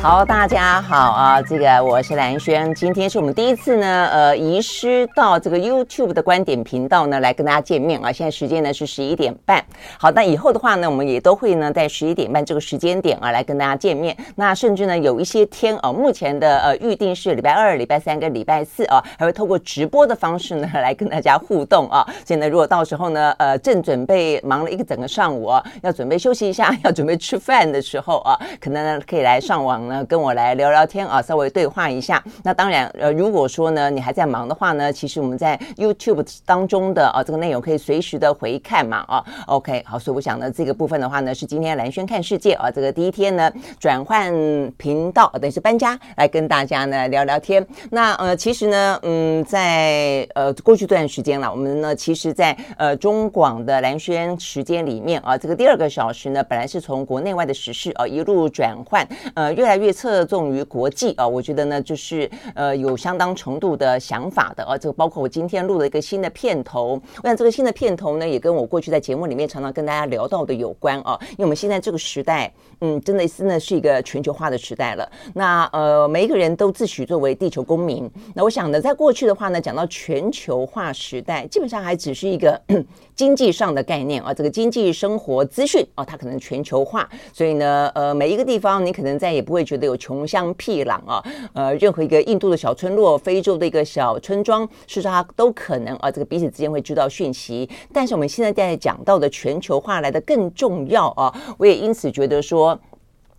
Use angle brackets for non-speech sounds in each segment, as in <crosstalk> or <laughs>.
好，大家好啊！这个我是兰萱，今天是我们第一次呢，呃，移师到这个 YouTube 的观点频道呢，来跟大家见面啊。现在时间呢是十一点半。好，那以后的话呢，我们也都会呢在十一点半这个时间点啊来跟大家见面。那甚至呢有一些天啊，目前的呃预定是礼拜二、礼拜三跟礼拜四啊，还会透过直播的方式呢来跟大家互动啊。所以呢，如果到时候呢，呃，正准备忙了一个整个上午啊，要准备休息一下，要准备吃饭的时候啊，可能呢可以来上网。呢，跟我来聊聊天啊，稍微对话一下。那当然，呃，如果说呢，你还在忙的话呢，其实我们在 YouTube 当中的啊，这个内容可以随时的回看嘛，啊，OK，好，所以我想呢，这个部分的话呢，是今天蓝轩看世界啊，这个第一天呢，转换频道，等于是搬家，来跟大家呢聊聊天。那呃，其实呢，嗯，在呃过去这段时间了，我们呢，其实在呃中广的蓝轩时间里面啊，这个第二个小时呢，本来是从国内外的时事啊一路转换，呃，越来越侧重于国际啊，我觉得呢，就是呃有相当程度的想法的啊。这个包括我今天录了一个新的片头，我想这个新的片头呢，也跟我过去在节目里面常常跟大家聊到的有关啊。因为我们现在这个时代，嗯，真的真的是一个全球化的时代了。那呃，每一个人都自诩作为地球公民。那我想呢，在过去的话呢，讲到全球化时代，基本上还只是一个 <coughs> 经济上的概念啊。这个经济生活资讯啊，它可能全球化，所以呢，呃，每一个地方你可能再也不会觉得有穷乡僻壤啊，呃，任何一个印度的小村落、非洲的一个小村庄，事实上都可能啊，这个彼此之间会知道讯息。但是我们现在在讲到的全球化来的更重要啊，我也因此觉得说，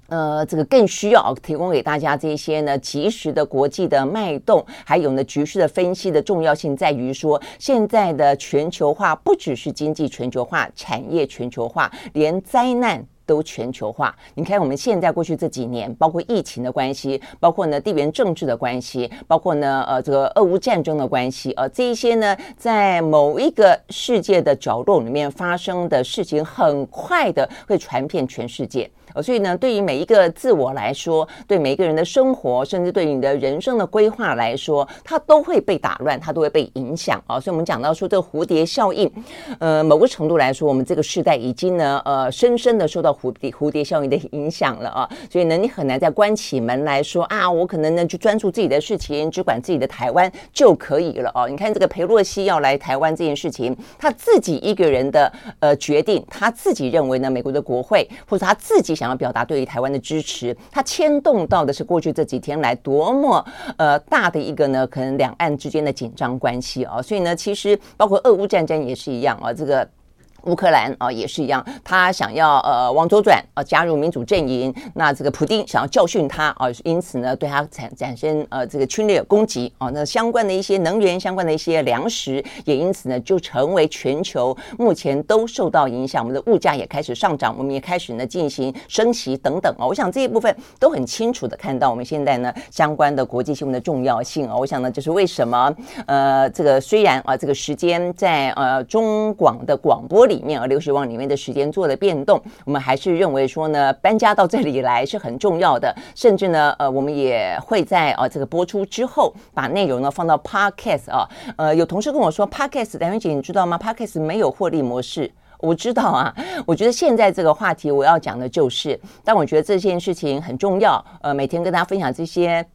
呃，这个更需要提供给大家这些呢及时的国际的脉动，还有呢局势的分析的重要性在于说，现在的全球化不只是经济全球化、产业全球化，连灾难。都全球化，你看我们现在过去这几年，包括疫情的关系，包括呢地缘政治的关系，包括呢呃这个俄乌战争的关系，呃这一些呢在某一个世界的角落里面发生的事情，很快的会传遍全世界。呃，所以呢，对于每一个自我来说，对每一个人的生活，甚至对你的人生的规划来说，它都会被打乱，它都会被影响啊。所以，我们讲到说这个蝴蝶效应，呃，某个程度来说，我们这个时代已经呢，呃，深深的受到蝴蝶蝴蝶效应的影响了啊。所以呢，你很难再关起门来说啊，我可能呢就专注自己的事情，只管自己的台湾就可以了啊。你看这个裴洛西要来台湾这件事情，他自己一个人的呃决定，他自己认为呢，美国的国会或者他自己。想要表达对于台湾的支持，它牵动到的是过去这几天来多么呃大的一个呢，可能两岸之间的紧张关系啊，所以呢，其实包括俄乌战争也是一样啊，这个。乌克兰啊也是一样，他想要呃往左转啊加入民主阵营，那这个普丁想要教训他啊，因此呢对他产产生呃这个侵略攻击啊，那相关的一些能源相关的一些粮食也因此呢就成为全球目前都受到影响，我们的物价也开始上涨，我们也开始呢进行升息等等啊，我想这一部分都很清楚的看到我们现在呢相关的国际新闻的重要性啊，我想呢就是为什么呃这个虽然啊这个时间在呃中广的广播。里面啊，流行网里面的时间做了变动，我们还是认为说呢，搬家到这里来是很重要的，甚至呢，呃，我们也会在啊这个播出之后，把内容呢放到 Podcast 啊，呃，有同事跟我说 Podcast，兰云姐你知道吗？Podcast 没有获利模式，我知道啊，我觉得现在这个话题我要讲的就是，但我觉得这件事情很重要，呃，每天跟大家分享这些。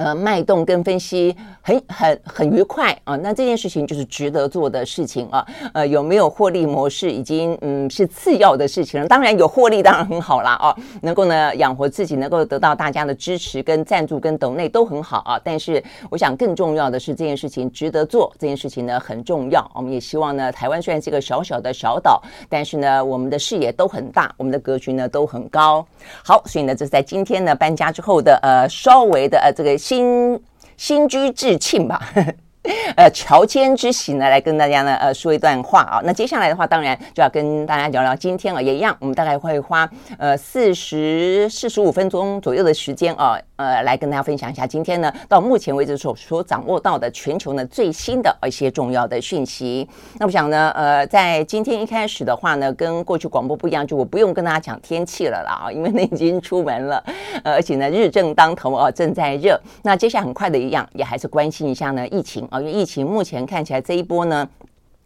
呃，脉动跟分析很很很愉快啊，那这件事情就是值得做的事情啊。呃，有没有获利模式已经嗯是次要的事情了。当然有获利当然很好啦啊，能够呢养活自己，能够得到大家的支持跟赞助跟抖内都很好啊。但是我想更重要的是这件事情值得做，这件事情呢很重要。我们也希望呢，台湾虽然是一个小小的小岛，但是呢我们的视野都很大，我们的格局呢都很高。好，所以呢这是在今天呢搬家之后的呃稍微的呃这个。新新居致庆吧，<laughs> 呃，乔迁之喜呢，来跟大家呢，呃，说一段话啊。那接下来的话，当然就要跟大家聊聊今天啊，也一样，我们大概会花呃四十四十五分钟左右的时间啊，呃，来跟大家分享一下今天呢，到目前为止所所掌握到的全球呢最新的一些重要的讯息。那我想呢，呃，在今天一开始的话呢，跟过去广播不一样，就我不用跟大家讲天气了啦，因为呢已经出门了，呃，而且呢日正当头啊，正在热。那接下来很快的一样，也还是关心一下呢疫情。啊，因为疫情目前看起来这一波呢，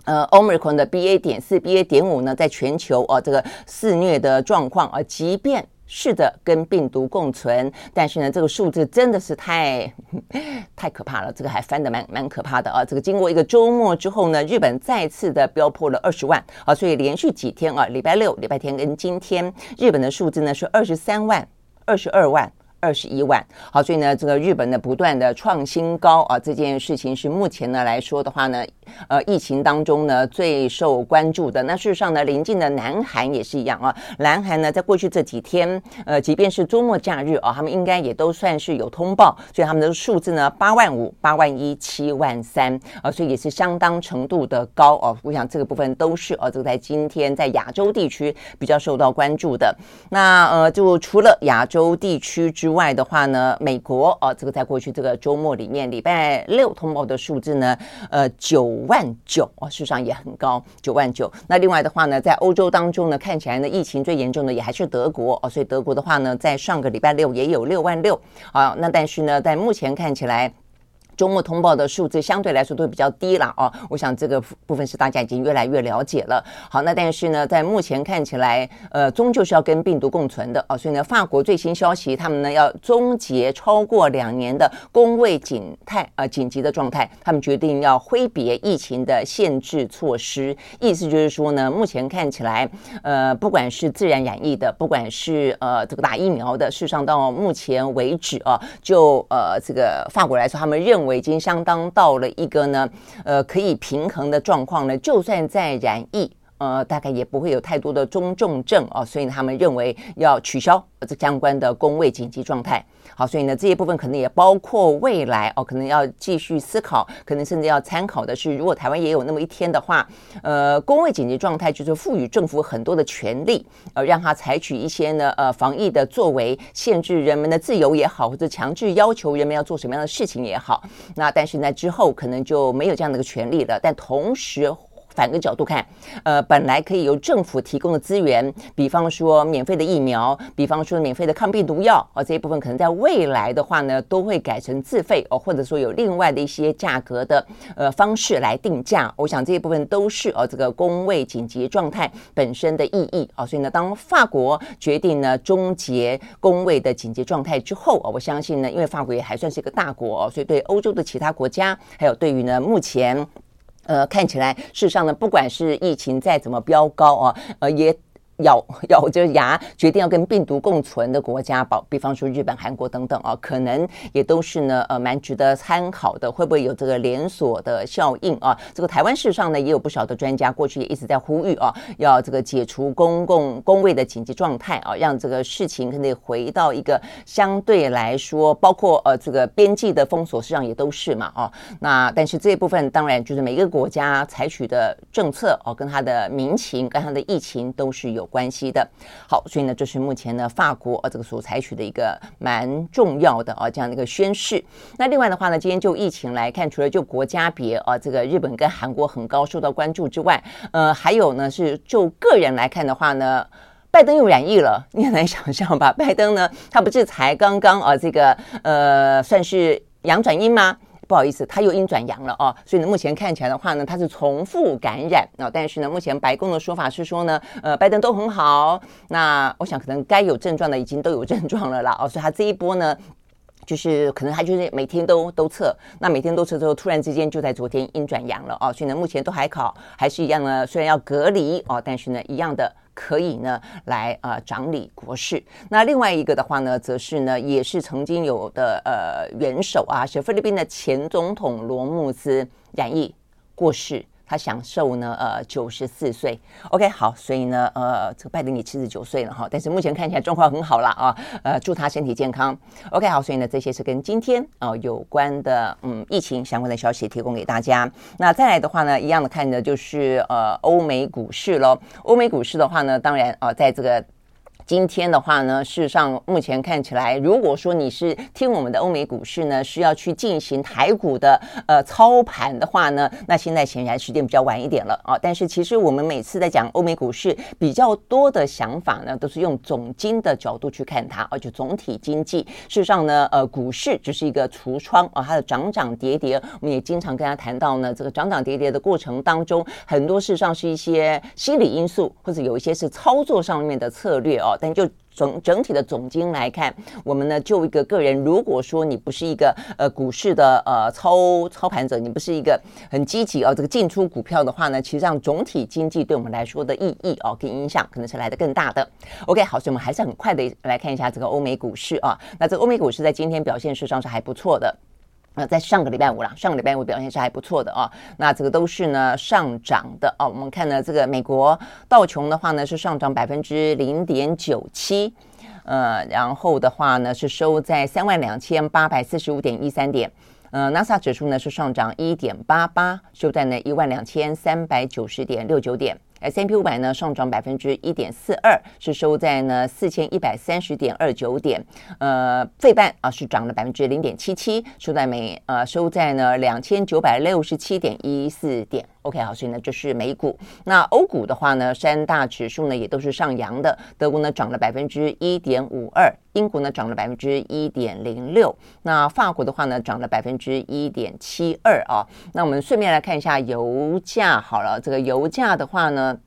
呃，Omicron 的 BA 点四、BA 点五呢，在全球啊这个肆虐的状况啊，即便试着跟病毒共存，但是呢，这个数字真的是太 <laughs> 太可怕了，这个还翻得蛮蛮可怕的啊。这个经过一个周末之后呢，日本再次的飙破了二十万啊，所以连续几天啊，礼拜六、礼拜天跟今天，日本的数字呢是二十三万、二十二万。二十一万，好，所以呢，这个日本呢不断的创新高啊，这件事情是目前呢来说的话呢，呃，疫情当中呢最受关注的。那事实上呢，邻近的南韩也是一样啊，南韩呢在过去这几天，呃，即便是周末假日啊，他们应该也都算是有通报，所以他们的数字呢八万五、八万一、七万三啊，所以也是相当程度的高哦。我想这个部分都是哦，这个在今天在亚洲地区比较受到关注的。那呃，就除了亚洲地区之外，的话呢，美国哦、这个在过去这个周末里面，礼拜六通报的数字呢，呃，九万九哦，事实上也很高，九万九。那另外的话呢，在欧洲当中呢，看起来呢，疫情最严重的也还是德国哦，所以德国的话呢，在上个礼拜六也有六万六啊。那但是呢，在目前看起来。周末通报的数字相对来说都比较低了哦，我想这个部分是大家已经越来越了解了。好，那但是呢，在目前看起来，呃，终究是要跟病毒共存的哦，所以呢，法国最新消息，他们呢要终结超过两年的公卫紧态呃紧急的状态，他们决定要挥别疫情的限制措施，意思就是说呢，目前看起来，呃，不管是自然染疫的，不管是呃这个打疫苗的，事实上到目前为止啊，就呃这个法国来说，他们认。我已经相当到了一个呢，呃，可以平衡的状况呢。就算再染疫，呃，大概也不会有太多的中重症啊。所以他们认为要取消这相关的公卫紧急状态。好，所以呢，这一部分可能也包括未来哦，可能要继续思考，可能甚至要参考的是，如果台湾也有那么一天的话，呃，公卫紧急状态就是赋予政府很多的权利，呃，让他采取一些呢，呃，防疫的作为，限制人们的自由也好，或者强制要求人们要做什么样的事情也好，那但是呢，之后可能就没有这样的一个权利了，但同时。反个角度看，呃，本来可以由政府提供的资源，比方说免费的疫苗，比方说免费的抗病毒药，哦，这一部分可能在未来的话呢，都会改成自费哦，或者说有另外的一些价格的呃方式来定价。我想这一部分都是哦这个公卫紧急状态本身的意义哦。所以呢，当法国决定呢终结公卫的紧急状态之后哦，我相信呢，因为法国也还算是一个大国哦，所以对欧洲的其他国家，还有对于呢目前。呃，看起来，事实上呢，不管是疫情再怎么飙高啊，呃，也。咬 <laughs> 咬着牙决定要跟病毒共存的国家，保比方说日本、韩国等等啊，可能也都是呢呃蛮值得参考的。会不会有这个连锁的效应啊？这个台湾事实上呢也有不少的专家过去也一直在呼吁啊，要这个解除公共公卫的紧急状态啊，让这个事情可以回到一个相对来说，包括呃这个边际的封锁，实际上也都是嘛啊。那但是这一部分当然就是每一个国家采取的政策哦，跟它的民情、跟它的疫情都是有。关系的，好，所以呢，这是目前呢法国呃这个所采取的一个蛮重要的啊这样的一个宣示。那另外的话呢，今天就疫情来看，除了就国家别啊这个日本跟韩国很高受到关注之外，呃，还有呢是就个人来看的话呢，拜登又染疫了，<laughs> 你很难想象吧？拜登呢，他不是才刚刚啊这个呃算是阳转阴吗？不好意思，他又阴转阳了哦，所以呢，目前看起来的话呢，他是重复感染啊。但是呢，目前白宫的说法是说呢，呃，拜登都很好。那我想可能该有症状的已经都有症状了啦哦，所以他这一波呢，就是可能他就是每天都都测，那每天都测之后，突然之间就在昨天阴转阳了哦，所以呢，目前都还考还是一样呢，虽然要隔离哦，但是呢，一样的。可以呢，来啊掌理国事。那另外一个的话呢，则是呢，也是曾经有的呃元首啊，是菲律宾的前总统罗慕兹染疫过世。他享受呢呃九十四岁。OK，好，所以呢呃这个拜登也七十九岁了哈，但是目前看起来状况很好了啊，呃祝他身体健康。OK，好，所以呢这些是跟今天啊、有关的嗯疫情相关的消息提供给大家。那再来的话呢，一样的看的就是呃欧美股市喽。欧美股市的话呢，当然啊、在这个。今天的话呢，事实上目前看起来，如果说你是听我们的欧美股市呢，需要去进行台股的呃操盘的话呢，那现在显然时间比较晚一点了啊。但是其实我们每次在讲欧美股市比较多的想法呢，都是用总经的角度去看它，而且总体经济。事实上呢，呃，股市只是一个橱窗啊，它的涨涨跌跌，我们也经常跟他谈到呢，这个涨涨跌跌的过程当中，很多事实上是一些心理因素，或者有一些是操作上面的策略哦。但就整整体的总经来看，我们呢就一个个人，如果说你不是一个呃股市的呃操操盘者，你不是一个很积极哦这个进出股票的话呢，其实上总体经济对我们来说的意义哦跟影响可能是来得更大的。OK，好，所以我们还是很快的来看一下这个欧美股市啊。那这个欧美股市在今天表现实上是还不错的。呃，在上个礼拜五啦，上个礼拜五表现是还不错的啊。那这个都是呢上涨的哦。我们看呢，这个美国道琼的话呢是上涨百分之零点九七，呃，然后的话呢是收在三万两千八百四十五点一三点。呃，纳斯达克指数呢是上涨一点八八，收在呢一万两千三百九十点六九点。S&P 五百呢上涨百分之一点四二，是收在呢四千一百三十点二九点。呃，费半啊是涨了百分之零点七七，收在每呃收在呢两千九百六十七点一四点。OK，好，所以呢这是美股。那欧股的话呢，三大指数呢也都是上扬的。德国呢涨了百分之一点五二，英国呢涨了百分之一点零六。那法国的话呢涨了百分之一点七二啊。那我们顺便来看一下油价好了，这个油价的话呢。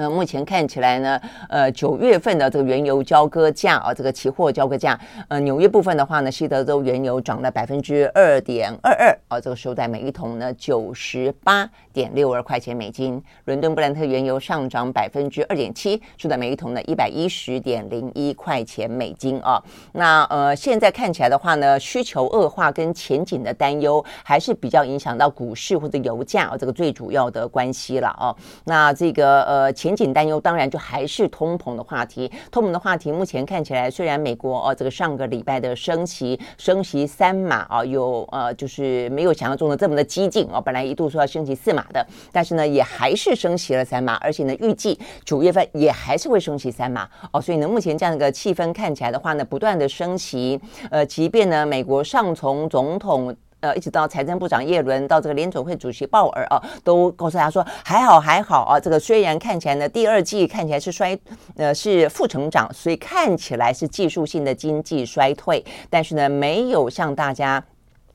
呃，目前看起来呢，呃，九月份的这个原油交割价啊，这个期货交割价，呃，纽约部分的话呢，西德州原油涨了百分之二点二二啊，这个收在每一桶呢九十八点六二块钱美金。伦敦布兰特原油上涨百分之二点七，收在每一桶呢一百一十点零一块钱美金啊。那呃，现在看起来的话呢，需求恶化跟前景的担忧还是比较影响到股市或者油价啊，这个最主要的关系了啊。那这个呃。前景担忧当然就还是通膨的话题。通膨的话题目前看起来，虽然美国哦这个上个礼拜的升息升息三码啊，有呃就是没有想象中的这么的激进哦，本来一度说要升息四码的，但是呢也还是升息了三码，而且呢预计九月份也还是会升息三码哦。所以呢目前这样的一个气氛看起来的话呢，不断的升息，呃，即便呢美国上从总统。呃，一直到财政部长叶伦，到这个联准会主席鲍尔啊，都告诉他说还好还好啊。这个虽然看起来呢，第二季看起来是衰，呃，是负成长，所以看起来是技术性的经济衰退，但是呢，没有像大家。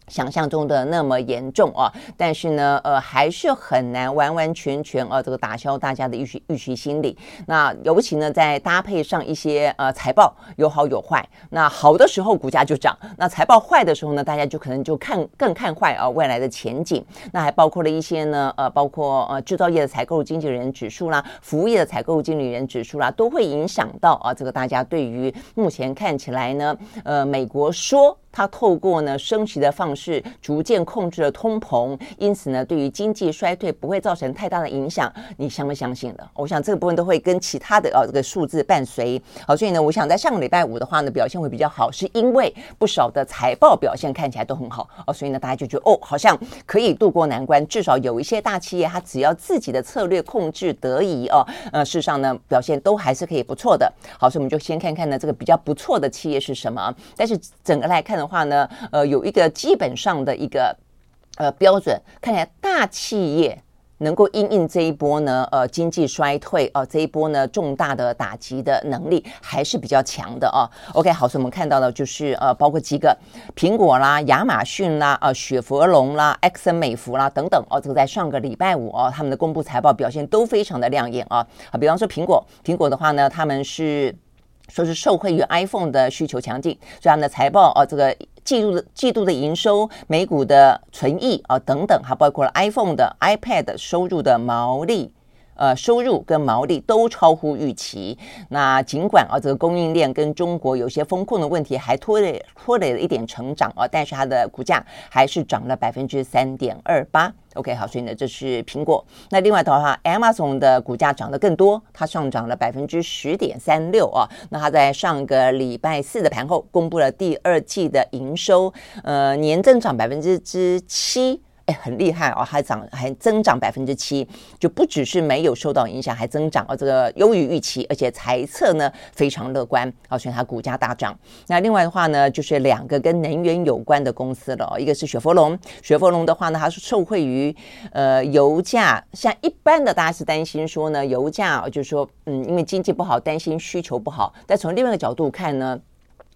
想象中的那么严重啊，但是呢，呃，还是很难完完全全啊，这个打消大家的预期预期心理。那尤其呢，再搭配上一些呃财报有好有坏，那好的时候股价就涨，那财报坏的时候呢，大家就可能就看更看坏啊未来的前景。那还包括了一些呢，呃，包括呃制造业的采购经理人指数啦，服务业的采购经理人指数啦，都会影响到啊这个大家对于目前看起来呢，呃，美国说。它透过呢升息的放是，逐渐控制了通膨，因此呢，对于经济衰退不会造成太大的影响。你相不相信的？我想这个部分都会跟其他的呃这个数字伴随。好，所以呢，我想在上个礼拜五的话呢，表现会比较好，是因为不少的财报表现看起来都很好哦，所以呢，大家就觉得哦，好像可以渡过难关。至少有一些大企业，它只要自己的策略控制得宜哦，呃，事实上呢，表现都还是可以不错的。好，所以我们就先看看呢这个比较不错的企业是什么。但是整个来看。的话呢，呃，有一个基本本上的一个呃标准，看起来大企业能够因应这一波呢，呃，经济衰退啊，呃，这一波呢重大的打击的能力还是比较强的啊。OK，好，所以我们看到的就是呃，包括几个苹果啦、亚马逊啦、啊、呃、雪佛龙啦、埃森美孚啦等等哦，这个在上个礼拜五哦，他们的公布财报表现都非常的亮眼啊。啊，比方说苹果，苹果的话呢，他们是。说是受惠于 iPhone 的需求强劲，所以他们的财报哦，这个季度的季度的营收、每股的存益啊等等，还包括了 iPhone 的 iPad 收入的毛利呃，收入跟毛利都超乎预期。那尽管啊，这个供应链跟中国有些风控的问题，还拖累拖累了一点成长啊，但是它的股价还是涨了百分之三点二八。OK，好，所以呢，这是苹果。那另外的话，Amazon 的股价涨得更多，它上涨了百分之十点三六啊。那它在上个礼拜四的盘后公布了第二季的营收，呃，年增长百分之之七。哎，很厉害哦，还涨，还增长百分之七，就不只是没有受到影响，还增长哦，这个优于预期，而且财测呢非常乐观，哦，所以它股价大涨。那另外的话呢，就是两个跟能源有关的公司了，一个是雪佛龙，雪佛龙的话呢，它是受惠于呃油价，像一般的大家是担心说呢，油价就是说，嗯，因为经济不好，担心需求不好，但从另外一个角度看呢。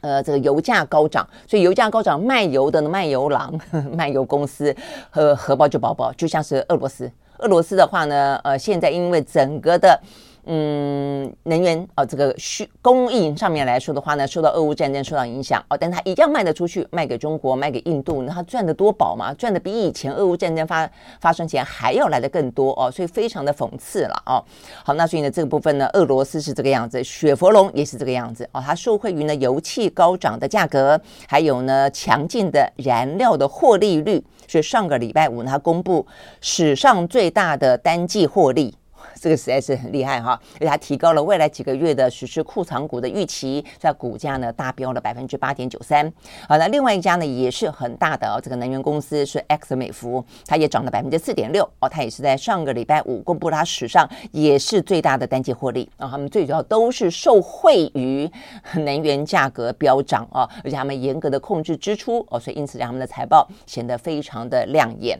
呃，这个油价高涨，所以油价高涨，卖油的卖油郎、<laughs> 卖油公司和荷包就薄薄，就像是俄罗斯。俄罗斯的话呢，呃，现在因为整个的。嗯，能源、哦，这个需供应上面来说的话呢，受到俄乌战争受到影响哦，但它一样卖得出去，卖给中国，卖给印度，那它赚得多饱嘛，赚得比以前俄乌战争发发生前还要来得更多哦，所以非常的讽刺了哦。好，那所以呢，这个部分呢，俄罗斯是这个样子，雪佛龙也是这个样子哦，它受惠于呢油气高涨的价格，还有呢强劲的燃料的获利率，所以上个礼拜五，它公布史上最大的单季获利。这个实在是很厉害哈，而且它提高了未来几个月的实施库藏股的预期，在股价呢大飙了百分之八点九三。好，那另外一家呢也是很大的哦，这个能源公司是 X 美孚，它也涨了百分之四点六哦，它也是在上个礼拜五公布它史上也是最大的单季获利。啊他们最主要都是受惠于 <laughs> 能源价格飙涨啊，而且他们严格的控制支出哦，所以因此让他们的财报显得非常的亮眼。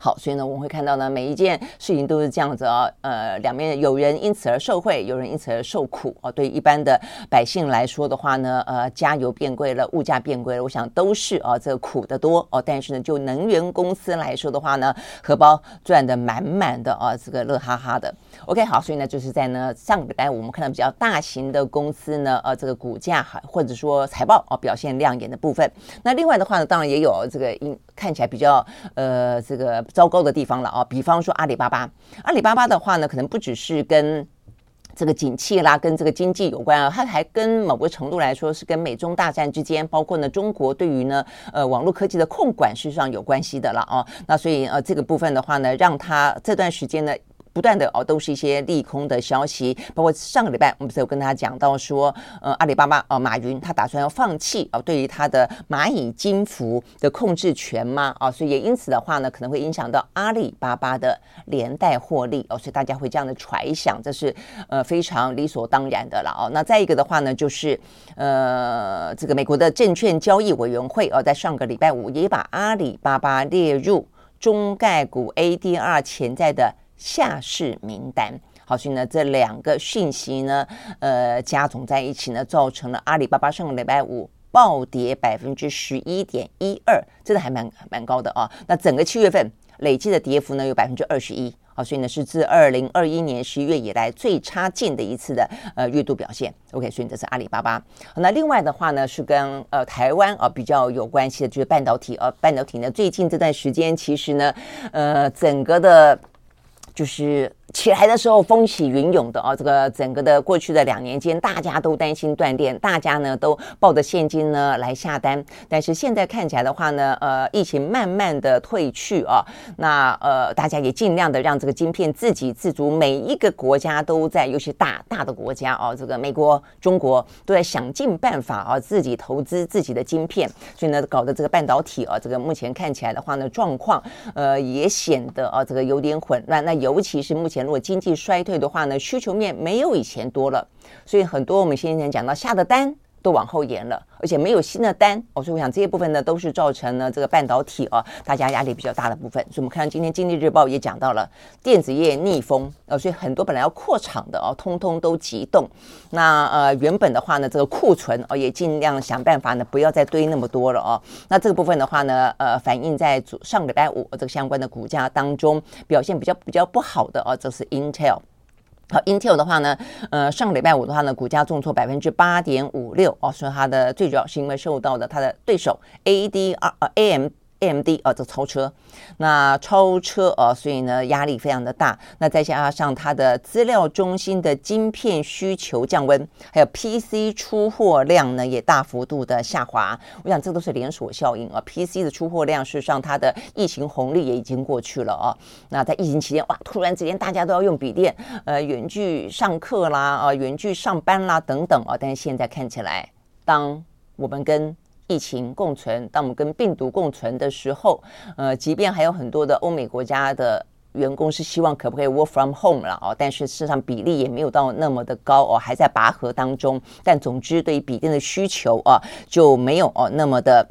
好，所以呢，我们会看到呢，每一件事情都是这样子哦。呃，两面有人因此而受惠，有人因此而受苦哦。对一般的百姓来说的话呢，呃，加油变贵了，物价变贵了，我想都是哦，这个苦的多哦。但是呢，就能源公司来说的话呢，荷包赚得满满的哦，这个乐哈哈的。OK，好，所以呢，就是在呢上个礼拜我们看到比较大型的公司呢，呃，这个股价还，或者说财报哦表现亮眼的部分。那另外的话呢，当然也有这个因看起来比较呃这个。糟糕的地方了啊，比方说阿里巴巴，阿里巴巴的话呢，可能不只是跟这个景气啦，跟这个经济有关啊，它还跟某个程度来说是跟美中大战之间，包括呢中国对于呢呃网络科技的控管事实上有关系的了啊。那所以呃这个部分的话呢，让它这段时间呢。不断的哦，都是一些利空的消息，包括上个礼拜我们不是有跟大家讲到说，呃，阿里巴巴哦，马云他打算要放弃哦，对于他的蚂蚁金服的控制权嘛，啊，所以也因此的话呢，可能会影响到阿里巴巴的连带获利哦，所以大家会这样的揣想，这是呃非常理所当然的了哦。那再一个的话呢，就是呃，这个美国的证券交易委员会哦，在上个礼拜五也把阿里巴巴列入中概股 ADR 潜在的。下市名单，好，所以呢，这两个讯息呢，呃，加总在一起呢，造成了阿里巴巴上个礼拜五暴跌百分之十一点一二，真的还蛮蛮高的啊。那整个七月份累计的跌幅呢，有百分之二十一，好，所以呢，是自二零二一年十一月以来最差劲的一次的呃月度表现。OK，所以这是阿里巴巴。那另外的话呢，是跟呃台湾啊比较有关系的，就是半导体啊，半导体呢，最近这段时间其实呢，呃，整个的。就是。起来的时候风起云涌的啊，这个整个的过去的两年间，大家都担心断电，大家呢都抱着现金呢来下单。但是现在看起来的话呢，呃，疫情慢慢的退去啊，那呃，大家也尽量的让这个晶片自给自足。每一个国家都在，尤其大大的国家啊，这个美国、中国都在想尽办法啊，自己投资自己的晶片。所以呢，搞得这个半导体啊，这个目前看起来的话呢，状况呃也显得啊这个有点混乱。那尤其是目前。如果经济衰退的话呢，需求面没有以前多了，所以很多我们先前讲到下的单都往后延了，而且没有新的单。哦，所以我想这些部分呢，都是造成了这个半导体啊，大家压力比较大的部分。所以我们看到今天经济日报也讲到了电子业逆风，呃，所以很多本来要扩厂的哦，通通都急冻。那呃，原本的话呢，这个库存哦，也尽量想办法呢，不要再堆那么多了哦。那这个部分的话呢，呃，反映在上礼拜五这个相关的股价当中表现比较比较不好的哦，这是 Intel。好，Intel 的话呢，呃，上个礼拜五的话呢，股价重挫百分之八点五六哦，所以它的最主要是因为受到的它的对手 ADR 呃 AM M D 啊，这超车，那超车啊，所以呢压力非常的大。那再加上它的资料中心的晶片需求降温，还有 PC 出货量呢也大幅度的下滑。我想这都是连锁效应啊。PC 的出货量事实上它的疫情红利也已经过去了啊。那在疫情期间哇，突然之间大家都要用笔电，呃，远距上课啦，啊，远距上班啦等等啊。但是现在看起来，当我们跟疫情共存，当我们跟病毒共存的时候，呃，即便还有很多的欧美国家的员工是希望可不可以 work from home 了哦，但是事实上比例也没有到那么的高哦，还在拔河当中。但总之，对于笔电的需求啊，就没有哦那么的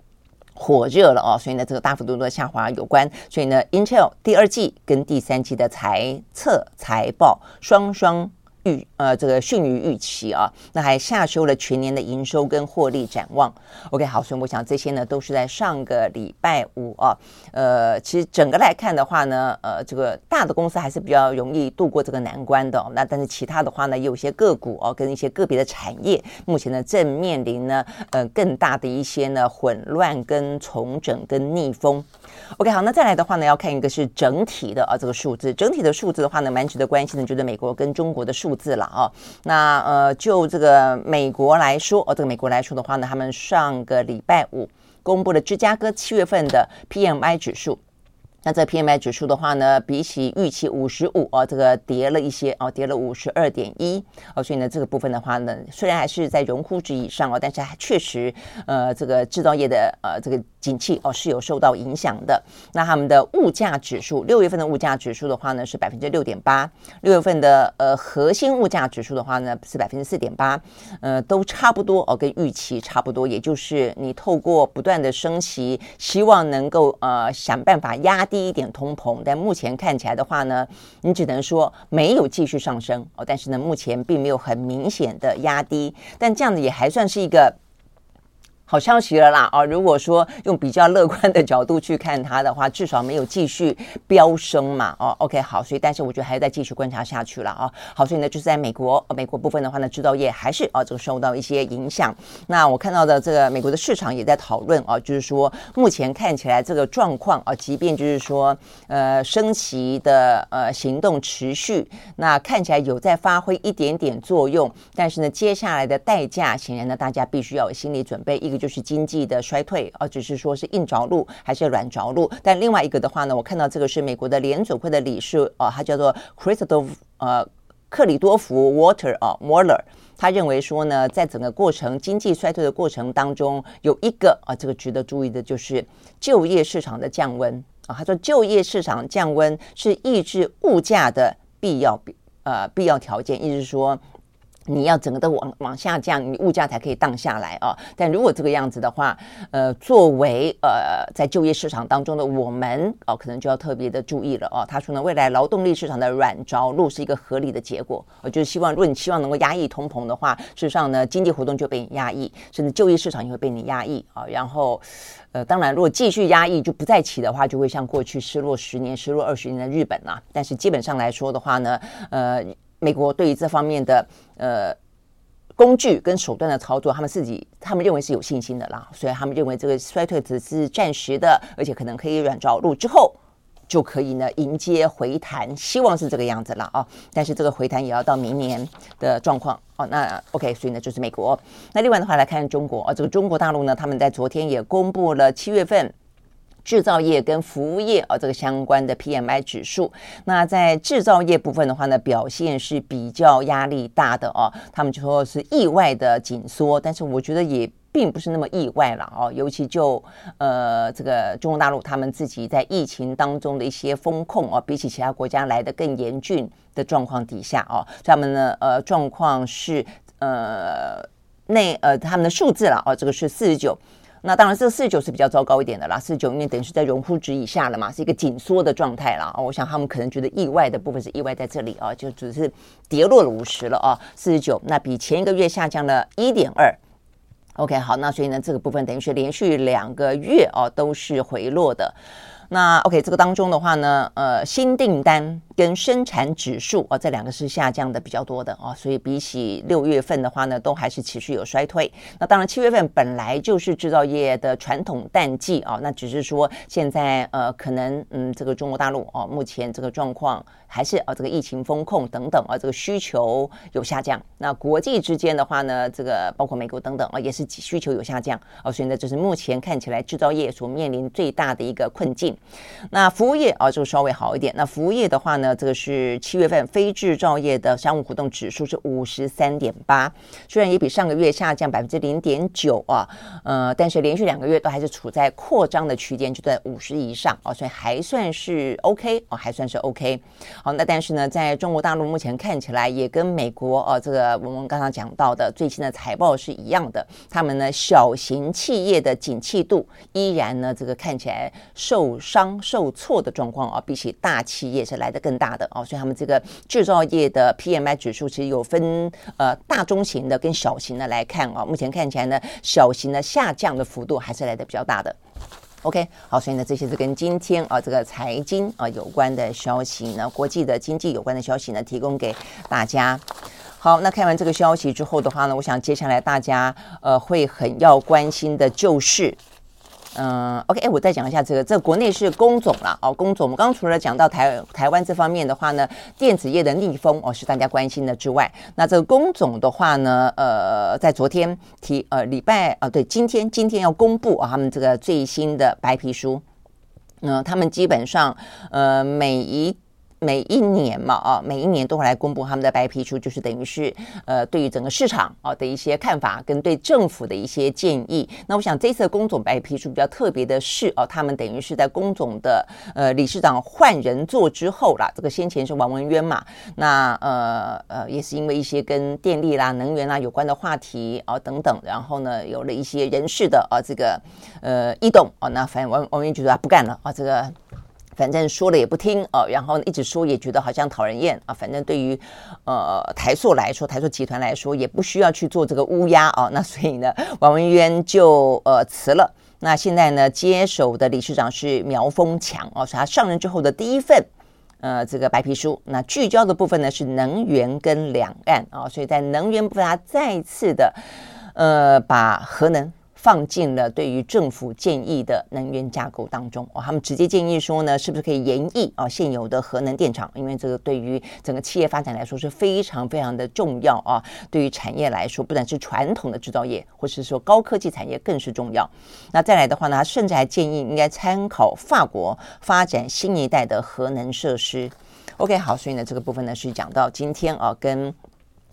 火热了哦，所以呢，这个大幅度的下滑有关。所以呢，Intel 第二季跟第三季的财测财报双双。预呃，这个逊于预期啊，那还下修了全年的营收跟获利展望。OK，好，所以我想这些呢都是在上个礼拜五啊。呃，其实整个来看的话呢，呃，这个大的公司还是比较容易度过这个难关的。那但是其他的话呢，有些个股哦，跟一些个别的产业，目前呢正面临呢呃更大的一些呢混乱跟重整跟逆风。OK，好，那再来的话呢，要看一个是整体的啊这个数字，整体的数字的话呢，蛮值得关心的，就是美国跟中国的数字了啊。那呃，就这个美国来说，哦，这个美国来说的话呢，他们上个礼拜五公布了芝加哥七月份的 PMI 指数。那这 PMI 指数的话呢，比起预期五十五哦，这个跌了一些哦，跌了五十二点一哦，所以呢，这个部分的话呢，虽然还是在荣枯值以上哦，但是还确实呃，这个制造业的呃这个景气哦是有受到影响的。那他们的物价指数，六月份的物价指数的话呢是百分之六点八，六月份的呃核心物价指数的话呢是百分之四点八，呃都差不多哦，跟预期差不多，也就是你透过不断的升息，希望能够呃想办法压低。低一点通膨，但目前看起来的话呢，你只能说没有继续上升哦，但是呢，目前并没有很明显的压低，但这样子也还算是一个。好消息了啦！啊，如果说用比较乐观的角度去看它的话，至少没有继续飙升嘛。哦，OK，好，所以但是我觉得还要再继续观察下去了啊。好，所以呢，就是在美国，美国部分的话呢，制造业还是啊这个受到一些影响。那我看到的这个美国的市场也在讨论啊，就是说目前看起来这个状况啊，即便就是说呃升息的呃行动持续，那看起来有在发挥一点点作用，但是呢，接下来的代价显然呢，大家必须要有心理准备一个。就是经济的衰退，而只是说是硬着陆还是软着陆。但另外一个的话呢，我看到这个是美国的联准会的理事啊，他叫做 Christopher 呃克里多夫 Water 啊 Muller，他认为说呢，在整个过程经济衰退的过程当中，有一个啊这个值得注意的就是就业市场的降温啊。他说就业市场降温是抑制物价的必要必呃必要条件，意思是说。你要整个的往往下降，你物价才可以荡下来啊。但如果这个样子的话，呃，作为呃在就业市场当中的我们哦，可能就要特别的注意了哦。他说呢，未来劳动力市场的软着陆是一个合理的结果。我就是希望，如果你希望能够压抑通膨的话，事实上呢，经济活动就被你压抑，甚至就业市场也会被你压抑啊。然后，呃，当然，如果继续压抑就不再起的话，就会像过去失落十年、失落二十年的日本啊。但是基本上来说的话呢，呃。美国对于这方面的呃工具跟手段的操作，他们自己他们认为是有信心的啦，所以他们认为这个衰退只是暂时的，而且可能可以软着陆之后就可以呢迎接回弹，希望是这个样子了啊。但是这个回弹也要到明年的状况哦。那 OK，所以呢就是美国。那另外的话来看中国啊，这个中国大陆呢，他们在昨天也公布了七月份。制造业跟服务业啊，这个相关的 PMI 指数，那在制造业部分的话呢，表现是比较压力大的哦。他们就说是意外的紧缩，但是我觉得也并不是那么意外了哦。尤其就呃这个中国大陆他们自己在疫情当中的一些风控哦，比起其他国家来的更严峻的状况底下哦，他们呢呃状况是呃那呃他们的数字了哦，这个是四十九。那当然，这四十九是比较糟糕一点的啦。四十九因为等于是在荣枯值以下了嘛，是一个紧缩的状态了。我想他们可能觉得意外的部分是意外在这里啊，就只是跌落了五十了啊，四十九，那比前一个月下降了一点二。OK，好，那所以呢，这个部分等于是连续两个月哦都是回落的。那 OK，这个当中的话呢，呃，新订单跟生产指数啊、哦，这两个是下降的比较多的啊、哦，所以比起六月份的话呢，都还是持续有衰退。那当然，七月份本来就是制造业的传统淡季啊、哦，那只是说现在呃，可能嗯，这个中国大陆哦，目前这个状况还是啊、这个疫情风控等等啊，这个需求有下降。那国际之间的话呢，这个包括美国等等啊，也是需求有下降啊、所以呢，这是目前看起来制造业所面临最大的一个困境。那服务业啊，就稍微好一点。那服务业的话呢，这个是七月份非制造业的商务活动指数是五十三点八，虽然也比上个月下降百分之零点九啊，呃，但是连续两个月都还是处在扩张的区间，就在五十以上啊，所以还算是 OK 啊，还算是 OK。好，那但是呢，在中国大陆目前看起来也跟美国哦，这个我们刚刚讲到的最新的财报是一样的，他们呢小型企业的景气度依然呢这个看起来受伤受挫的状况啊，比起大企业是来得更大的啊，所以他们这个制造业的 PMI 指数其实有分呃大中型的跟小型的来看啊，目前看起来呢，小型的下降的幅度还是来得比较大的。OK，好，所以呢，这些是跟今天啊这个财经啊有关的消息那，国际的经济有关的消息呢，提供给大家。好，那看完这个消息之后的话呢，我想接下来大家呃会很要关心的就是。嗯，OK，哎，我再讲一下这个，这、国内是工种了哦，工种。我们刚除了讲到台台湾这方面的话呢，电子业的逆风哦是大家关心的之外，那这个工种的话呢，呃，在昨天提呃礼拜啊、呃，对，今天今天要公布啊他们这个最新的白皮书，嗯、他们基本上呃每一。每一年嘛，啊，每一年都会来公布他们的白皮书，就是等于是呃，对于整个市场啊的一些看法，跟对政府的一些建议。那我想这次的工总白皮书比较特别的是，哦，他们等于是在工总的呃理事长换人做之后啦，这个先前是王文渊嘛，那呃呃也是因为一些跟电力啦、能源啦有关的话题啊等等，然后呢有了一些人事的啊这个呃异动啊，那反正王王文渊觉得他不干了啊这个。反正说了也不听啊，然后一直说也觉得好像讨人厌啊。反正对于呃台塑来说，台塑集团来说也不需要去做这个乌鸦啊。<laughs> 那所以呢，王文渊就呃辞了。那现在呢，接手的理事长是苗丰强哦，是他上任之后的第一份呃这个白皮书。那聚焦的部分呢是能源跟两岸啊，所以在能源部分他再次的呃把核能。放进了对于政府建议的能源架构当中哦，他们直接建议说呢，是不是可以延役啊现有的核能电厂？因为这个对于整个企业发展来说是非常非常的重要啊。对于产业来说，不但是传统的制造业，或是说高科技产业更是重要。那再来的话呢，他甚至还建议应该参考法国发展新一代的核能设施。OK，好，所以呢，这个部分呢是讲到今天啊，跟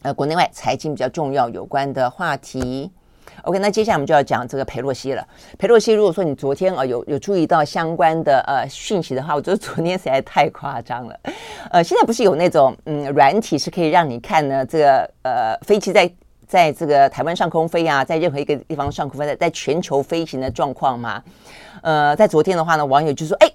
呃国内外财经比较重要有关的话题。OK，那接下来我们就要讲这个裴洛西了。裴洛西，如果说你昨天啊有有注意到相关的呃讯息的话，我觉得昨天实在太夸张了。呃，现在不是有那种嗯软体是可以让你看呢这个呃飞机在在这个台湾上空飞啊，在任何一个地方上空飞，在在全球飞行的状况吗？呃，在昨天的话呢，网友就说哎。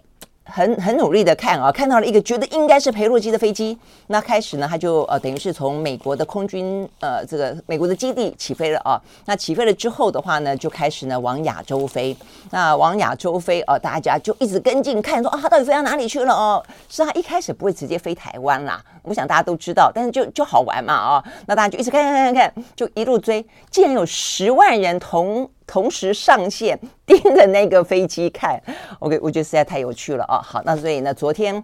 很很努力的看啊，看到了一个觉得应该是裴洛基的飞机。那开始呢，他就呃等于是从美国的空军呃这个美国的基地起飞了啊。那起飞了之后的话呢，就开始呢往亚洲飞。那往亚洲飞啊，大家就一直跟进看说啊，他到底飞到哪里去了哦？是他一开始不会直接飞台湾啦，我想大家都知道，但是就就好玩嘛啊。那大家就一直看看看看，就一路追，竟然有十万人同。同时上线盯着那个飞机看，OK，我觉得实在太有趣了啊！好，那所以呢，昨天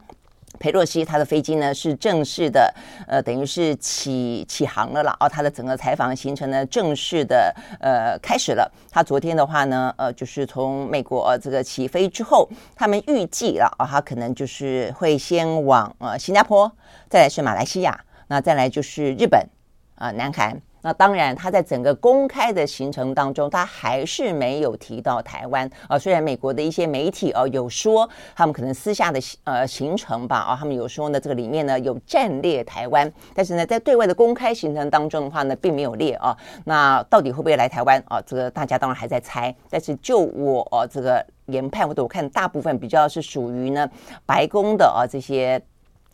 裴洛西他的飞机呢是正式的，呃，等于是起起航了啦。哦，他的整个采访行程呢正式的呃开始了。他昨天的话呢，呃，就是从美国、呃、这个起飞之后，他们预计了啊，他可能就是会先往呃新加坡，再来是马来西亚，那再来就是日本啊、呃，南韩。那当然，他在整个公开的行程当中，他还是没有提到台湾啊。虽然美国的一些媒体哦有说，他们可能私下的呃行程吧啊，他们有说呢，这个里面呢有战列台湾，但是呢，在对外的公开行程当中的话呢，并没有列啊。那到底会不会来台湾啊？这个大家当然还在猜。但是就我这个研判或者我看，大部分比较是属于呢白宫的啊这些。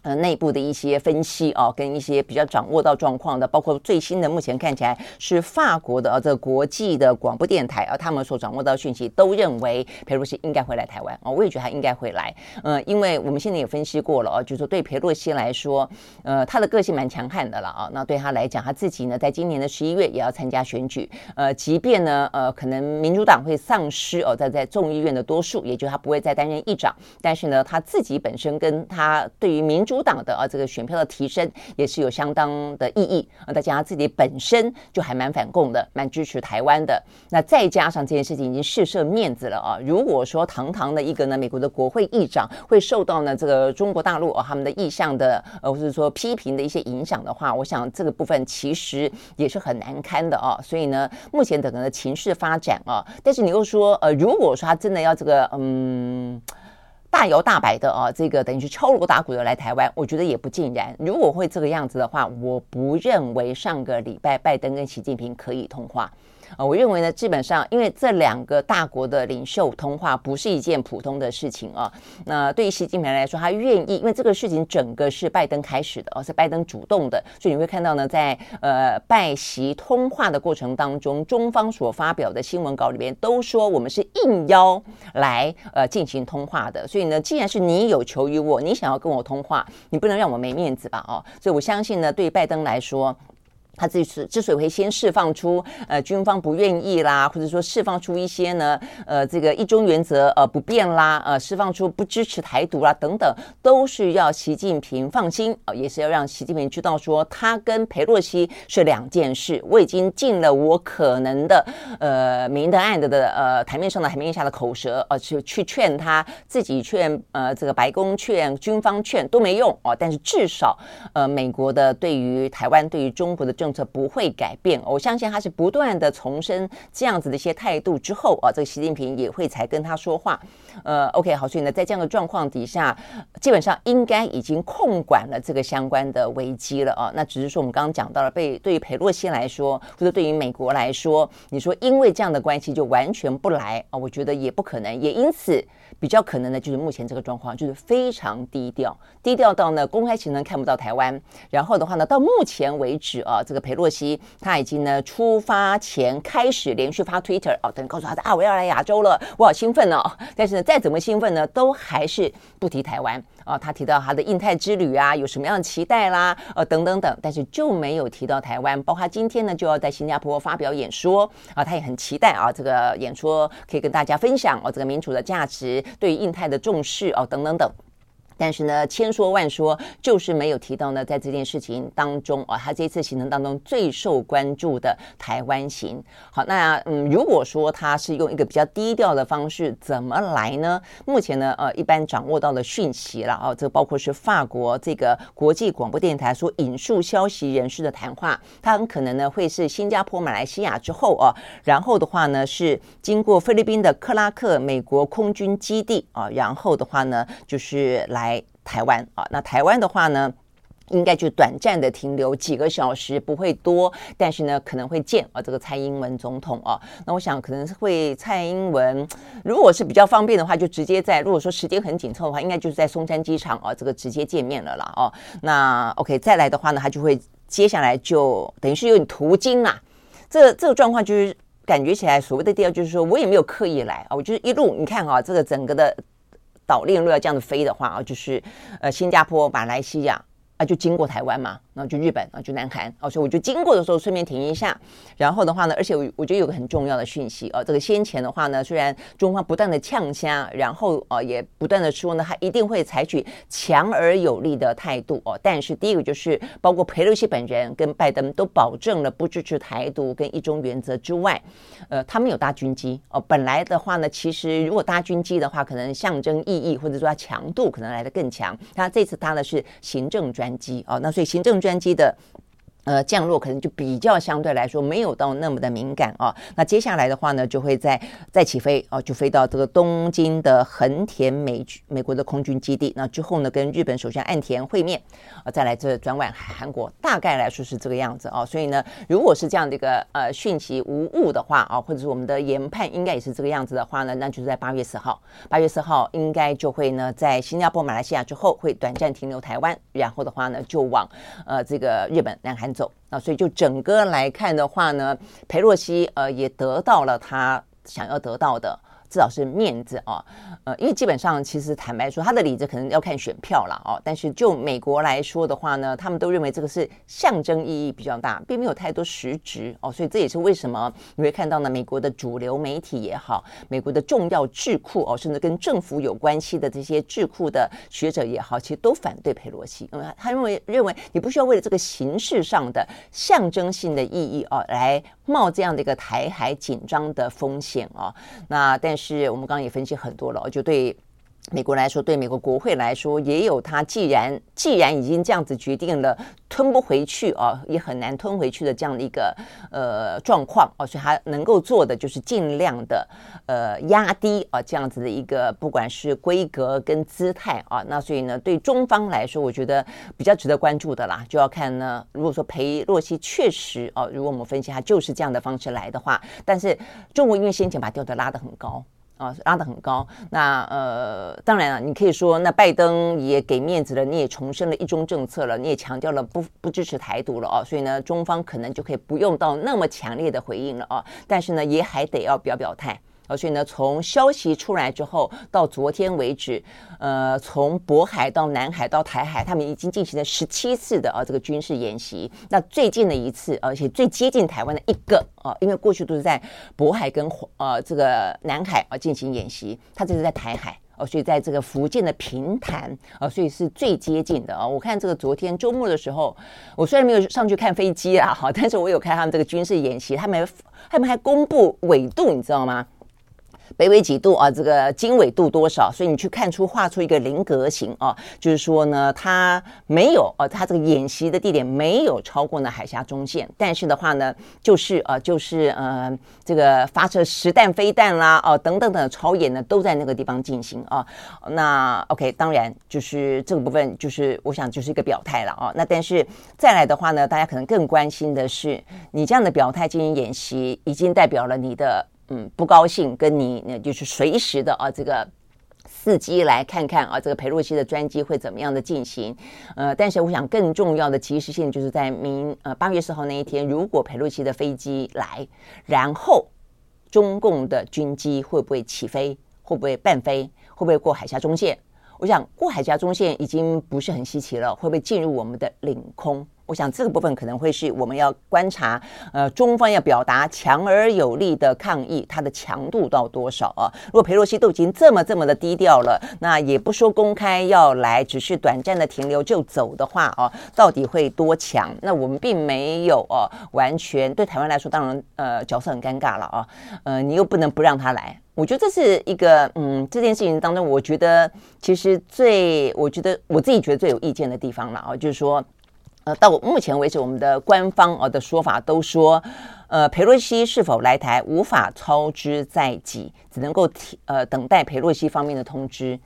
呃，内部的一些分析啊，跟一些比较掌握到状况的，包括最新的，目前看起来是法国的，这国际的广播电台啊，他们所掌握到讯息都认为裴洛西应该会来台湾啊，我也觉得他应该会来，呃，因为我们现在也分析过了啊，就是说对裴洛西来说，呃，他的个性蛮强悍的了啊，那对他来讲，他自己呢，在今年的十一月也要参加选举，呃，即便呢，呃，可能民主党会丧失哦，在在众议院的多数，也就他不会再担任议长，但是呢，他自己本身跟他对于民主主党的啊，这个选票的提升也是有相当的意义啊。再加上自己本身就还蛮反共的，蛮支持台湾的。那再加上这件事情已经试射面子了啊。如果说堂堂的一个呢，美国的国会议长会受到呢这个中国大陆啊他们的意向的呃，或者说批评的一些影响的话，我想这个部分其实也是很难堪的啊。所以呢，目前整个的情势发展啊，但是你又说呃，如果说他真的要这个嗯。大摇大摆的啊，这个等于是敲锣打鼓的来台湾，我觉得也不尽然。如果会这个样子的话，我不认为上个礼拜拜登跟习近平可以通话。啊，我认为呢，基本上，因为这两个大国的领袖通话不是一件普通的事情啊。那对于习近平来说，他愿意，因为这个事情整个是拜登开始的，而是拜登主动的，所以你会看到呢，在呃拜习通话的过程当中，中方所发表的新闻稿里面都说我们是应邀来呃进行通话的。所以呢，既然是你有求于我，你想要跟我通话，你不能让我没面子吧？哦，所以我相信呢，对拜登来说。他这次之所以会先释放出呃军方不愿意啦，或者说释放出一些呢呃这个一中原则呃不变啦，呃释放出不支持台独啦等等，都是要习近平放心啊、也是要让习近平知道说他跟裴洛西是两件事。我已经尽了我可能的呃明的暗的的呃台面上的台面下的口舌呃去去劝他自己劝呃这个白宫劝军方劝都没用啊、但是至少呃美国的对于台湾对于中国的。政策不会改变，我相信他是不断的重申这样子的一些态度之后啊，这个习近平也会才跟他说话。呃，OK，好，所以呢，在这样的状况底下，基本上应该已经控管了这个相关的危机了啊。那只是说我们刚刚讲到了，被对于佩洛西来说，或者对于美国来说，你说因为这样的关系就完全不来啊，我觉得也不可能，也因此。比较可能的就是目前这个状况，就是非常低调，低调到呢公开行程看不到台湾。然后的话呢，到目前为止啊，这个裴洛西他已经呢出发前开始连续发 Twitter 哦，等于告诉他啊，我要来亚洲了，我好兴奋哦。但是呢，再怎么兴奋呢，都还是不提台湾啊。他提到他的印太之旅啊，有什么样的期待啦，呃、啊，等等等，但是就没有提到台湾。包括今天呢，就要在新加坡发表演说啊，他也很期待啊，这个演说可以跟大家分享哦、这个民主的价值。对印太的重视哦，等等等。但是呢，千说万说，就是没有提到呢，在这件事情当中啊，他这次行程当中最受关注的台湾行。好，那嗯，如果说他是用一个比较低调的方式，怎么来呢？目前呢，呃，一般掌握到的讯息了啊，这包括是法国这个国际广播电台所引述消息人士的谈话，他很可能呢会是新加坡、马来西亚之后啊，然后的话呢是经过菲律宾的克拉克美国空军基地啊，然后的话呢就是来。台湾啊，那台湾的话呢，应该就短暂的停留几个小时，不会多，但是呢，可能会见啊这个蔡英文总统啊。那我想可能是会蔡英文，如果是比较方便的话，就直接在；如果说时间很紧凑的话，应该就是在松山机场啊，这个直接见面了啦。哦。那 OK，再来的话呢，他就会接下来就等于是有点途经啊。这这个状况就是感觉起来，所谓的第二就是说我也没有刻意来啊，我就是一路你看啊，这个整个的。岛链如果要这样子飞的话啊，就是呃新加坡、马来西亚啊，就经过台湾嘛。那就日本啊，就南韩哦，所以我就经过的时候顺便停一下。然后的话呢，而且我我觉得有个很重要的讯息哦，这个先前的话呢，虽然中方不断的呛声，然后呃也不断的说呢，他一定会采取强而有力的态度哦。但是第一个就是包括佩洛西本人跟拜登都保证了不支持台独跟一中原则之外，呃，他们有搭军机哦。本来的话呢，其实如果搭军机的话，可能象征意义或者说它强度可能来的更强。他这次搭的是行政专机哦，那所以行政。专机的呃，降落可能就比较相对来说没有到那么的敏感啊。那接下来的话呢，就会再再起飞啊，就飞到这个东京的横田美美国的空军基地。那之后呢，跟日本首相岸田会面啊，再来这转往韩国。大概来说是这个样子啊。所以呢，如果是这样的一个呃讯息无误的话啊，或者是我们的研判应该也是这个样子的话呢，那就是在八月四号，八月四号应该就会呢在新加坡、马来西亚之后会短暂停留台湾，然后的话呢就往呃这个日本、南韩。走啊，所以就整个来看的话呢，裴洛西呃也得到了他想要得到的。至少是面子啊，呃，因为基本上其实坦白说，他的理子可能要看选票了哦。但是就美国来说的话呢，他们都认为这个是象征意义比较大，并没有太多实质哦。所以这也是为什么你会看到呢，美国的主流媒体也好，美国的重要智库哦，甚至跟政府有关系的这些智库的学者也好，其实都反对佩洛西，因为他认为认为你不需要为了这个形式上的象征性的意义哦，来冒这样的一个台海紧张的风险哦。那但是。是我们刚刚也分析很多了，就对美国来说，对美国国会来说，也有他既然既然已经这样子决定了，吞不回去啊，也很难吞回去的这样的一个呃状况哦，所以他能够做的就是尽量的呃压低啊这样子的一个不管是规格跟姿态啊，那所以呢，对中方来说，我觉得比较值得关注的啦，就要看呢，如果说裴洛西确实哦，如果我们分析他就是这样的方式来的话，但是中国因为先前把调子拉得很高。啊，拉得很高。那呃，当然了，你可以说，那拜登也给面子了，你也重申了一中政策了，你也强调了不不支持台独了哦，所以呢，中方可能就可以不用到那么强烈的回应了哦。但是呢，也还得要表表态。所以呢，从消息出来之后到昨天为止，呃，从渤海到南海到台海，他们已经进行了十七次的啊这个军事演习。那最近的一次，而且最接近台湾的一个啊，因为过去都是在渤海跟呃这个南海啊进行演习，他这是在台海哦，所以在这个福建的平潭啊，所以是最接近的啊。我看这个昨天周末的时候，我虽然没有上去看飞机啊，哈，但是我有看他们这个军事演习，他们他们还公布纬度，你知道吗？北纬几度啊？这个经纬度多少？所以你去看出画出一个菱格形啊，就是说呢，它没有啊，它这个演习的地点没有超过呢海峡中线，但是的话呢，就是啊，就是呃，这个发射实弹飞弹啦，哦、啊，等等等超演呢都在那个地方进行啊。那 OK，当然就是这个部分，就是我想就是一个表态了啊。那但是再来的话呢，大家可能更关心的是，你这样的表态进行演习，已经代表了你的。嗯，不高兴，跟你呢就是随时的啊，这个伺机来看看啊，这个裴洛西的专机会怎么样的进行？呃，但是我想更重要的及时性就是在明呃八月四号那一天，如果裴洛西的飞机来，然后中共的军机会不会起飞？会不会伴飞？会不会过海峡中线？我想过海峡中线已经不是很稀奇了，会不会进入我们的领空？我想这个部分可能会是我们要观察，呃，中方要表达强而有力的抗议，它的强度到多少啊？如果佩洛西都已经这么这么的低调了，那也不说公开要来，只是短暂的停留就走的话啊，到底会多强？那我们并没有哦，完全对台湾来说，当然呃角色很尴尬了啊，呃，你又不能不让他来。我觉得这是一个嗯，这件事情当中，我觉得其实最，我觉得我自己觉得最有意见的地方了啊，就是说。呃，到目前为止，我们的官方呃的说法都说，呃，佩洛西是否来台无法操之在己，只能够提呃等待佩洛西方面的通知。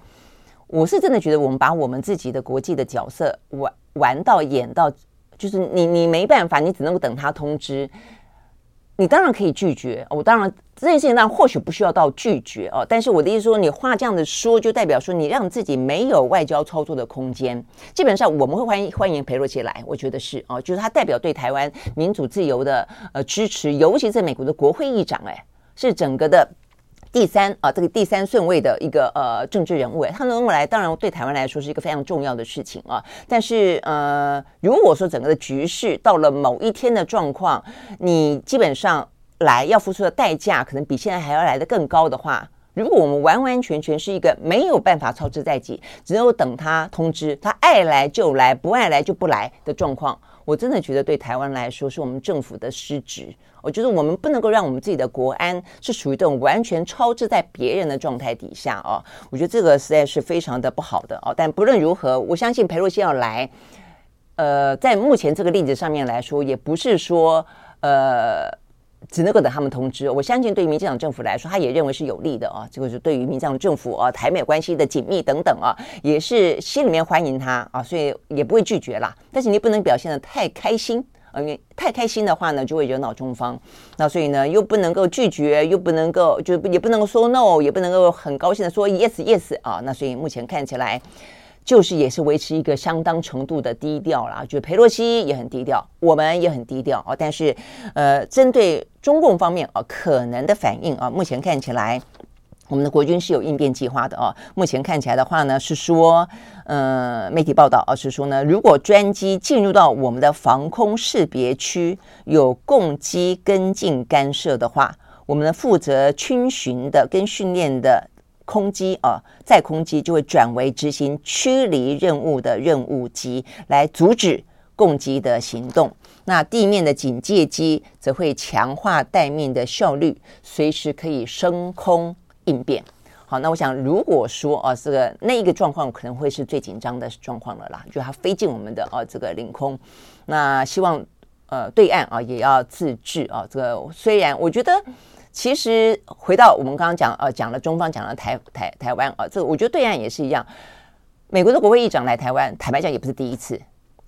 我是真的觉得，我们把我们自己的国际的角色玩玩到演到，就是你你没办法，你只能够等他通知。你当然可以拒绝，我当然这件事情当然或许不需要到拒绝哦，但是我的意思说，你话这样子说，就代表说你让自己没有外交操作的空间。基本上我们会欢迎欢迎裴洛西来，我觉得是哦，就是他代表对台湾民主自由的呃支持，尤其是美国的国会议长，哎，是整个的。第三啊，这个第三顺位的一个呃政治人物，他能够来，当然对台湾来说是一个非常重要的事情啊。但是呃，如果说整个的局势到了某一天的状况，你基本上来要付出的代价，可能比现在还要来得更高的话，如果我们完完全全是一个没有办法操之在己，只有等他通知，他爱来就来，不爱来就不来的状况。我真的觉得对台湾来说，是我们政府的失职。我觉得我们不能够让我们自己的国安是处于这种完全超支在别人的状态底下哦。我觉得这个实在是非常的不好的哦。但不论如何，我相信裴洛西要来，呃，在目前这个例子上面来说，也不是说呃。只能够等他们通知。我相信，对于民进党政府来说，他也认为是有利的啊。这个是对于民进党政府啊，台美关系的紧密等等啊，也是心里面欢迎他啊，所以也不会拒绝啦。但是你不能表现得太开心啊，因为太开心的话呢，就会惹恼中方。那所以呢，又不能够拒绝，又不能够就也不能够说 no，也不能够很高兴的说 yes yes 啊。那所以目前看起来。就是也是维持一个相当程度的低调啦，就裴洛西也很低调，我们也很低调啊。但是，呃，针对中共方面啊可能的反应啊，目前看起来，我们的国军是有应变计划的啊。目前看起来的话呢，是说，呃，媒体报道啊是说呢，如果专机进入到我们的防空识别区，有共机跟进干涉的话，我们的负责军巡的跟训练的。空机啊，载空机就会转为执行驱离任务的任务机，来阻止共机的行动。那地面的警戒机则会强化待命的效率，随时可以升空应变。好，那我想，如果说啊，这个那一个状况可能会是最紧张的状况了啦，就它飞进我们的啊这个领空。那希望呃对岸啊也要自制啊。这个虽然我觉得。其实回到我们刚刚讲，呃，讲了中方，讲了台台台湾啊，这我觉得对岸也是一样。美国的国会议长来台湾，坦白讲也不是第一次。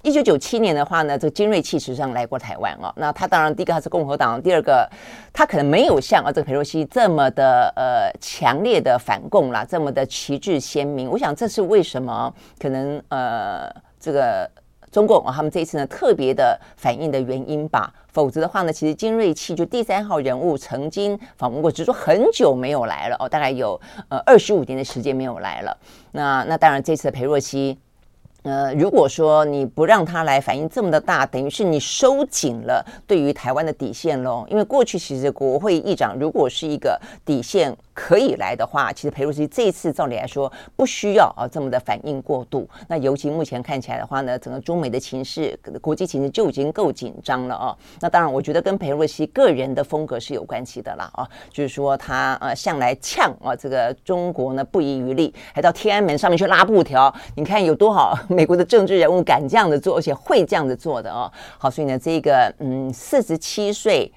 一九九七年的话呢，这个金瑞气实上来过台湾哦。那他当然第一个他是共和党，第二个他可能没有像啊这个佩洛西这么的呃强烈的反共啦，这么的旗帜鲜明。我想这是为什么可能呃这个。中共啊，他们这次呢特别的反应的原因吧，否则的话呢，其实金瑞气就第三号人物曾经访问过，只是说很久没有来了哦，大概有呃二十五年的时间没有来了。那那当然这次的裴若曦。呃，如果说你不让他来，反应这么的大，等于是你收紧了对于台湾的底线喽。因为过去其实国会议长如果是一个底线可以来的话，其实裴洛西这一次照理来说不需要啊这么的反应过度。那尤其目前看起来的话呢，整个中美的情势、国际情势就已经够紧张了啊。那当然，我觉得跟裴洛西个人的风格是有关系的啦啊，就是说他呃向来呛啊这个中国呢不遗余力，还到天安门上面去拉布条，你看有多好。美国的政治人物敢这样子做，而且会这样子做的哦。好，所以呢，这个嗯，四十七岁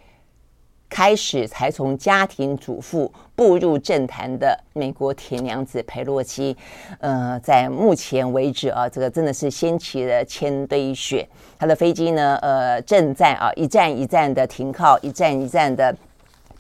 开始才从家庭主妇步入政坛的美国铁娘子佩洛西，呃，在目前为止啊，这个真的是掀起了千堆雪。她的飞机呢，呃，正在啊一站一站的停靠，一站一站的。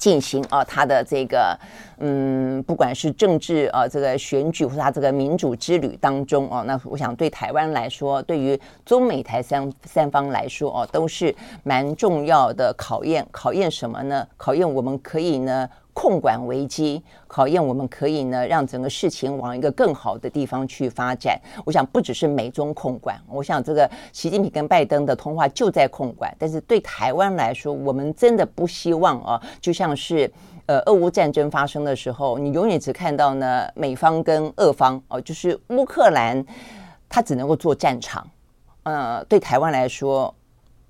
进行啊，他的这个嗯，不管是政治啊，这个选举或者他这个民主之旅当中哦，那我想对台湾来说，对于中美台三三方来说哦，都是蛮重要的考验。考验什么呢？考验我们可以呢。控管危机，考验我们可以呢，让整个事情往一个更好的地方去发展。我想不只是美中控管，我想这个习近平跟拜登的通话就在控管。但是对台湾来说，我们真的不希望啊，就像是呃，俄乌战争发生的时候，你永远只看到呢美方跟俄方哦，就是乌克兰，他只能够做战场。呃，对台湾来说。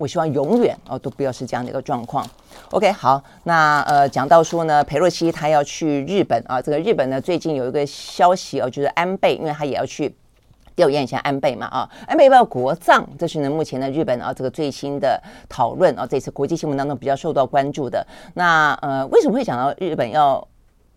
我希望永远哦都不要是这样的一个状况。OK，好，那呃讲到说呢，裴洛西他要去日本啊，这个日本呢最近有一个消息哦，就是安倍，因为他也要去吊唁一下安倍嘛啊，安倍要不要国葬？这是呢目前的日本啊这个最新的讨论啊，这次国际新闻当中比较受到关注的。那呃为什么会讲到日本要？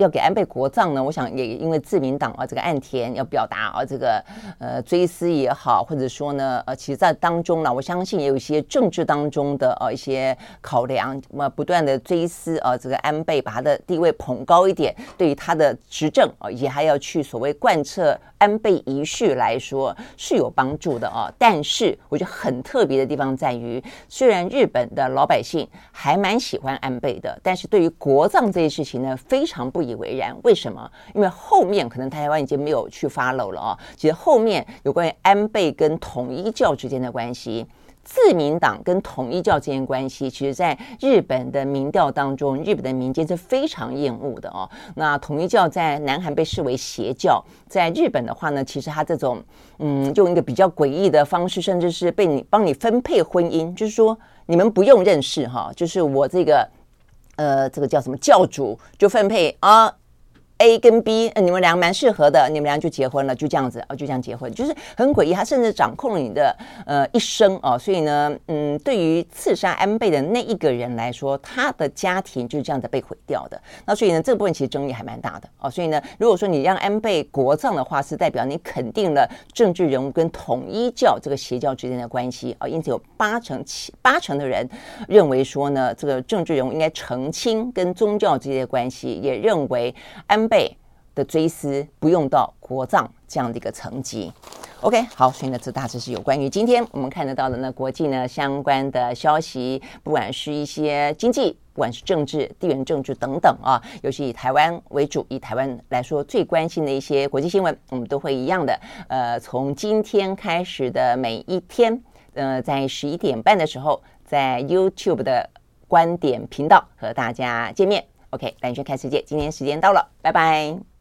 要给安倍国葬呢？我想也因为自民党啊，这个岸田要表达啊，这个呃追思也好，或者说呢，呃，其实在当中呢，我相信也有一些政治当中的呃一些考量，那么不断的追思啊，这个安倍把他的地位捧高一点，对于他的执政啊，也还要去所谓贯彻安倍遗绪来说是有帮助的啊。但是我觉得很特别的地方在于，虽然日本的老百姓还蛮喜欢安倍的，但是对于国葬这些事情呢，非常不。一以为然，为什么？因为后面可能台湾已经没有去 follow 了哦。其实后面有关于安倍跟统一教之间的关系，自民党跟统一教之间关系，其实在日本的民调当中，日本的民间是非常厌恶的哦。那统一教在南韩被视为邪教，在日本的话呢，其实他这种嗯，用一个比较诡异的方式，甚至是被你帮你分配婚姻，就是说你们不用认识哈，就是我这个。呃，这个叫什么教主就分配啊 A 跟 B，你们俩蛮适合的，你们俩就结婚了，就这样子哦，就这样结婚，就是很诡异。他甚至掌控了你的呃一生哦，所以呢，嗯，对于刺杀安倍的那一个人来说，他的家庭就是这样子被毁掉的。那所以呢，这个部分其实争议还蛮大的哦。所以呢，如果说你让安倍国葬的话，是代表你肯定了政治人物跟统一教这个邪教之间的关系啊，因此有八成七八成的人认为说呢，这个政治人物应该澄清跟宗教之间的关系，也认为安倍倍的追思不用到国葬这样的一个层级。OK，好，所以呢，这大致是有关于今天我们看得到的呢国际呢相关的消息，不管是一些经济，不管是政治、地缘政治等等啊，尤其以台湾为主，以台湾来说最关心的一些国际新闻，我们都会一样的，呃，从今天开始的每一天，呃，在十一点半的时候，在 YouTube 的观点频道和大家见面。OK，蓝轩看世界，今天时间到了，拜拜。